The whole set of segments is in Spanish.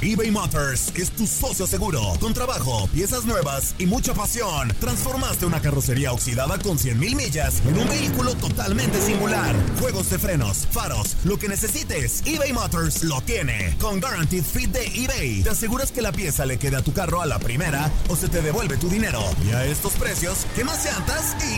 eBay Motors es tu socio seguro. Con trabajo, piezas nuevas y mucha pasión, transformaste una carrocería oxidada con 100 mil millas en un vehículo totalmente singular. Juegos de frenos, faros, lo que necesites, eBay Motors lo tiene. Con Guaranteed Fit de eBay, te aseguras que la pieza le quede a tu carro a la primera o se te devuelve tu dinero. Y a estos precios, ¿qué más llantas y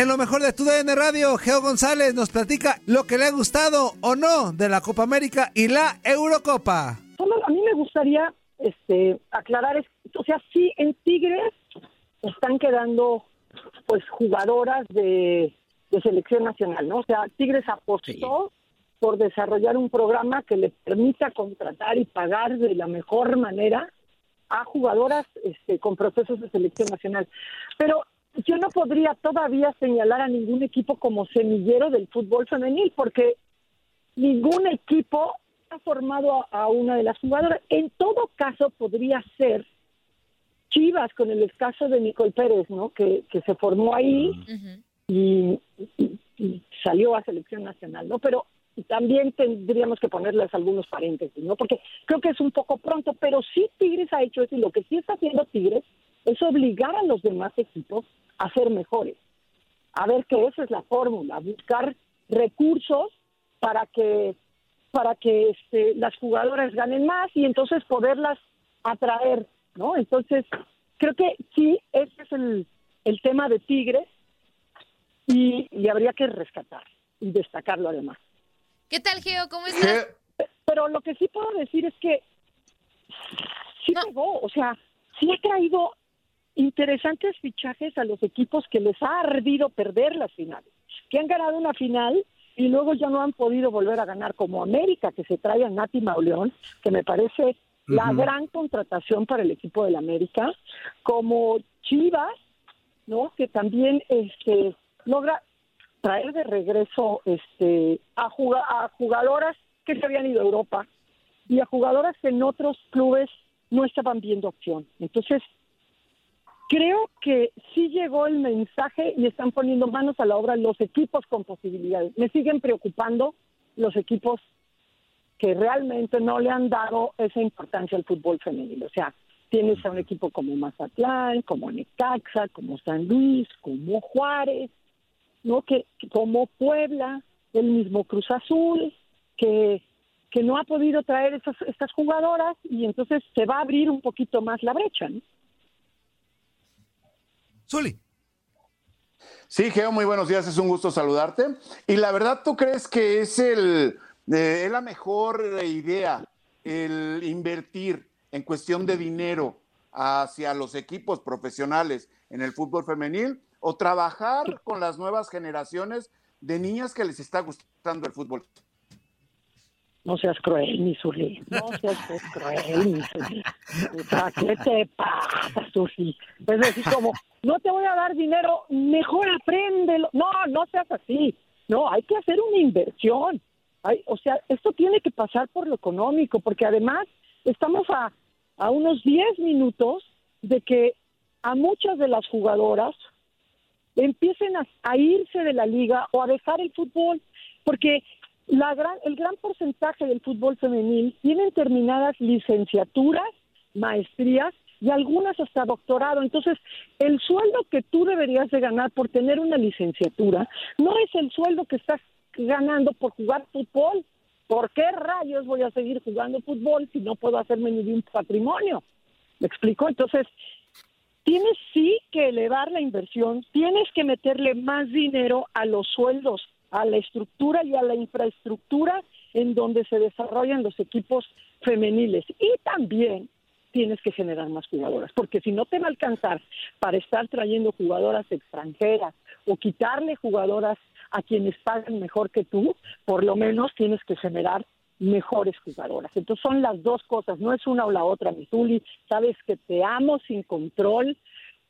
En lo mejor de tu DN Radio, Geo González nos platica lo que le ha gustado o no de la Copa América y la Eurocopa. Solo a mí me gustaría este, aclarar, es- o sea, sí en Tigres están quedando pues jugadoras de, de selección nacional, ¿no? O sea, Tigres apostó por desarrollar un programa que le permita contratar y pagar de la mejor manera a jugadoras este, con procesos de selección nacional. Pero yo no podría todavía señalar a ningún equipo como semillero del fútbol femenil, porque ningún equipo ha formado a, a una de las jugadoras. En todo caso, podría ser Chivas con el caso de Nicole Pérez, ¿no? Que, que se formó ahí y, y- y salió a selección nacional, ¿no? Pero también tendríamos que ponerles algunos paréntesis, ¿no? Porque creo que es un poco pronto, pero sí Tigres ha hecho eso y lo que sí está haciendo Tigres es obligar a los demás equipos a ser mejores. A ver que esa es la fórmula, buscar recursos para que para que este, las jugadoras ganen más y entonces poderlas atraer, ¿no? Entonces, creo que sí, ese es el, el tema de Tigres y, y habría que rescatar y destacarlo además. ¿Qué tal, Geo? ¿Cómo estás? Pero lo que sí puedo decir es que sí pegó, o sea, sí ha traído interesantes fichajes a los equipos que les ha ardido perder las finales, que han ganado una final y luego ya no han podido volver a ganar como América, que se trae a Nati Mauleón, que me parece la gran contratación para el equipo del América, como Chivas, ¿no? Que también este logra traer de regreso este a, juga- a jugadoras que se habían ido a Europa y a jugadoras que en otros clubes no estaban viendo opción. Entonces, creo que sí llegó el mensaje y están poniendo manos a la obra los equipos con posibilidades. Me siguen preocupando los equipos que realmente no le han dado esa importancia al fútbol femenino. O sea, tienes a un equipo como Mazatlán, como Necaxa, como San Luis, como Juárez, ¿no? Que como Puebla, el mismo Cruz Azul, que, que no ha podido traer esas, estas jugadoras y entonces se va a abrir un poquito más la brecha, ¿no? Zuli. Sí, Geo, muy buenos días, es un gusto saludarte. Y la verdad, ¿tú crees que es, el, eh, es la mejor idea el invertir en cuestión de dinero hacia los equipos profesionales en el fútbol femenil o trabajar con las nuevas generaciones de niñas que les está gustando el fútbol? No seas cruel, mi Zuli. No seas cruel, mi Zuli. O sea, ¿qué te pasa, Zuli? Es decir, como, no te voy a dar dinero, mejor apréndelo. No, no seas así. No, hay que hacer una inversión. Hay, o sea, esto tiene que pasar por lo económico, porque además estamos a, a unos 10 minutos de que a muchas de las jugadoras empiecen a, a irse de la liga o a dejar el fútbol, porque la gran, el gran porcentaje del fútbol femenil tienen terminadas licenciaturas, maestrías y algunas hasta doctorado. Entonces, el sueldo que tú deberías de ganar por tener una licenciatura no es el sueldo que estás ganando por jugar fútbol. ¿Por qué rayos voy a seguir jugando fútbol si no puedo hacerme ni de un patrimonio? ¿Me explico? Entonces, tienes sí que elevar la inversión, tienes que meterle más dinero a los sueldos, a la estructura y a la infraestructura en donde se desarrollan los equipos femeniles. Y también tienes que generar más jugadoras, porque si no te va a alcanzar para estar trayendo jugadoras extranjeras o quitarle jugadoras a quienes pagan mejor que tú, por lo menos tienes que generar mejores jugadoras. Entonces son las dos cosas, no es una o la otra, mi Tuli, sabes que te amo sin control,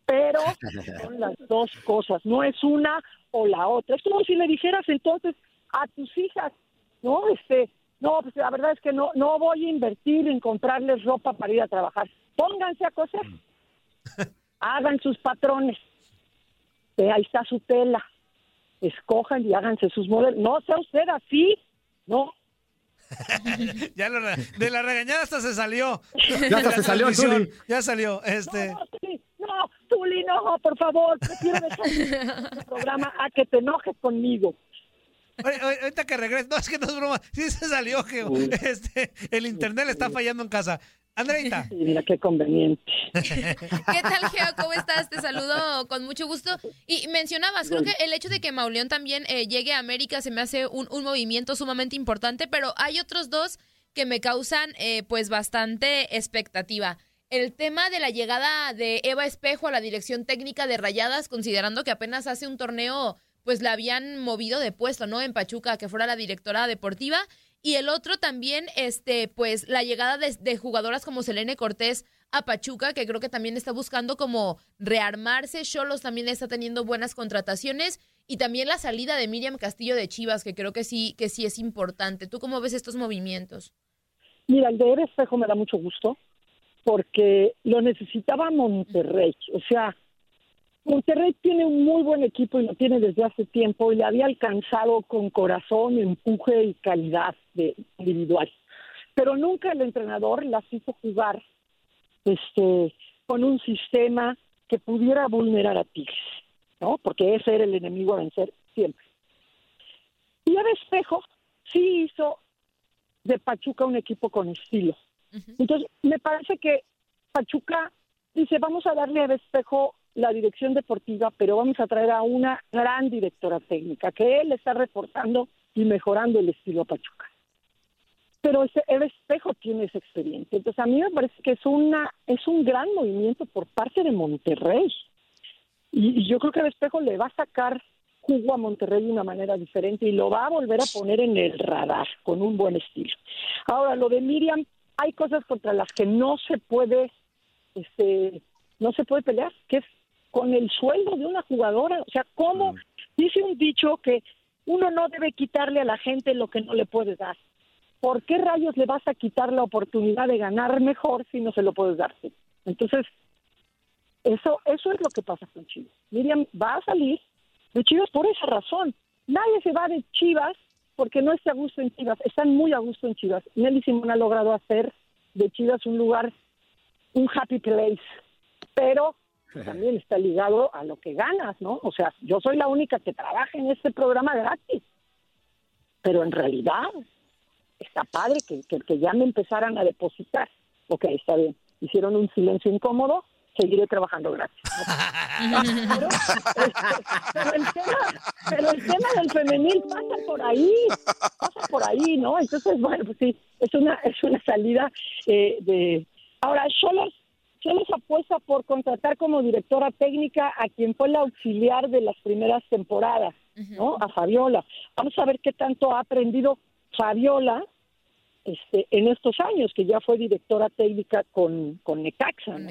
pero son las dos cosas, no es una o la otra. Es como si le dijeras entonces a tus hijas, ¿no? Este, no, pues la verdad es que no, no voy a invertir en comprarles ropa para ir a trabajar. Pónganse a coser, hagan sus patrones, Eh, ahí está su tela, escojan y háganse sus modelos. No sea usted así, no, ya lo de la regañada hasta se salió. Ya hasta se salió. Tuli. Ya salió. Este. No, Tuli, no, Tuli, no, por favor, prefiero dejar este programa a que te enojes conmigo. Ahorita que regrese, no, es que no es broma, sí se salió, Geo. Este, el internet le está fallando en casa. Andreita. Sí, mira qué conveniente. ¿Qué tal, Geo? ¿Cómo estás? Te saludo con mucho gusto. Y mencionabas, creo que el hecho de que Mauleón también eh, llegue a América se me hace un, un movimiento sumamente importante, pero hay otros dos que me causan eh, pues bastante expectativa. El tema de la llegada de Eva Espejo a la dirección técnica de Rayadas, considerando que apenas hace un torneo pues la habían movido de puesto, ¿no? En Pachuca, que fuera la directora deportiva. Y el otro también, este, pues la llegada de, jugadoras como Selene Cortés a Pachuca, que creo que también está buscando como rearmarse. Cholos también está teniendo buenas contrataciones. Y también la salida de Miriam Castillo de Chivas, que creo que sí, que sí es importante. ¿Tú cómo ves estos movimientos? Mira, el de Espejo me da mucho gusto porque lo necesitaba Monterrey. O sea, Monterrey tiene un muy buen equipo y lo tiene desde hace tiempo y le había alcanzado con corazón, empuje y calidad de individual. Pero nunca el entrenador las hizo jugar este, con un sistema que pudiera vulnerar a Tigres, ¿no? Porque ese era el enemigo a vencer siempre. Y Eva Espejo sí hizo de Pachuca un equipo con estilo. Entonces, me parece que Pachuca dice, vamos a darle a Espejo la dirección deportiva, pero vamos a traer a una gran directora técnica, que él está reforzando y mejorando el estilo a Pachuca. Pero ese Eva Espejo tiene esa experiencia. Entonces, a mí me parece que es, una, es un gran movimiento por parte de Monterrey. Y, y yo creo que Eva Espejo le va a sacar jugo a Monterrey de una manera diferente y lo va a volver a poner en el radar con un buen estilo. Ahora, lo de Miriam, hay cosas contra las que no se puede, este, no se puede pelear, que es con el sueldo de una jugadora. O sea, ¿cómo? Dice un dicho que uno no debe quitarle a la gente lo que no le puede dar. ¿Por qué rayos le vas a quitar la oportunidad de ganar mejor si no se lo puedes dar? Entonces, eso, eso es lo que pasa con Chivas. Miriam va a salir de Chivas por esa razón. Nadie se va de Chivas porque no está a gusto en Chivas. Están muy a gusto en Chivas. Nelly Simón ha logrado hacer de Chivas un lugar, un happy place. Pero también está ligado a lo que ganas, ¿no? O sea, yo soy la única que trabaja en este programa gratis. Pero en realidad está padre que, que, que ya me empezaran a depositar. Ok, está bien. Hicieron un silencio incómodo, seguiré trabajando gratis. Pero, pero el tema, pero el tema del femenil pasa por ahí, pasa por ahí, ¿no? Entonces, bueno, pues sí, es una, es una salida eh, de... Ahora, Cholos, Cholos apuesta por contratar como directora técnica a quien fue la auxiliar de las primeras temporadas, ¿no? A Fabiola. Vamos a ver qué tanto ha aprendido Fabiola este, en estos años, que ya fue directora técnica con, con Necaxa. ¿no?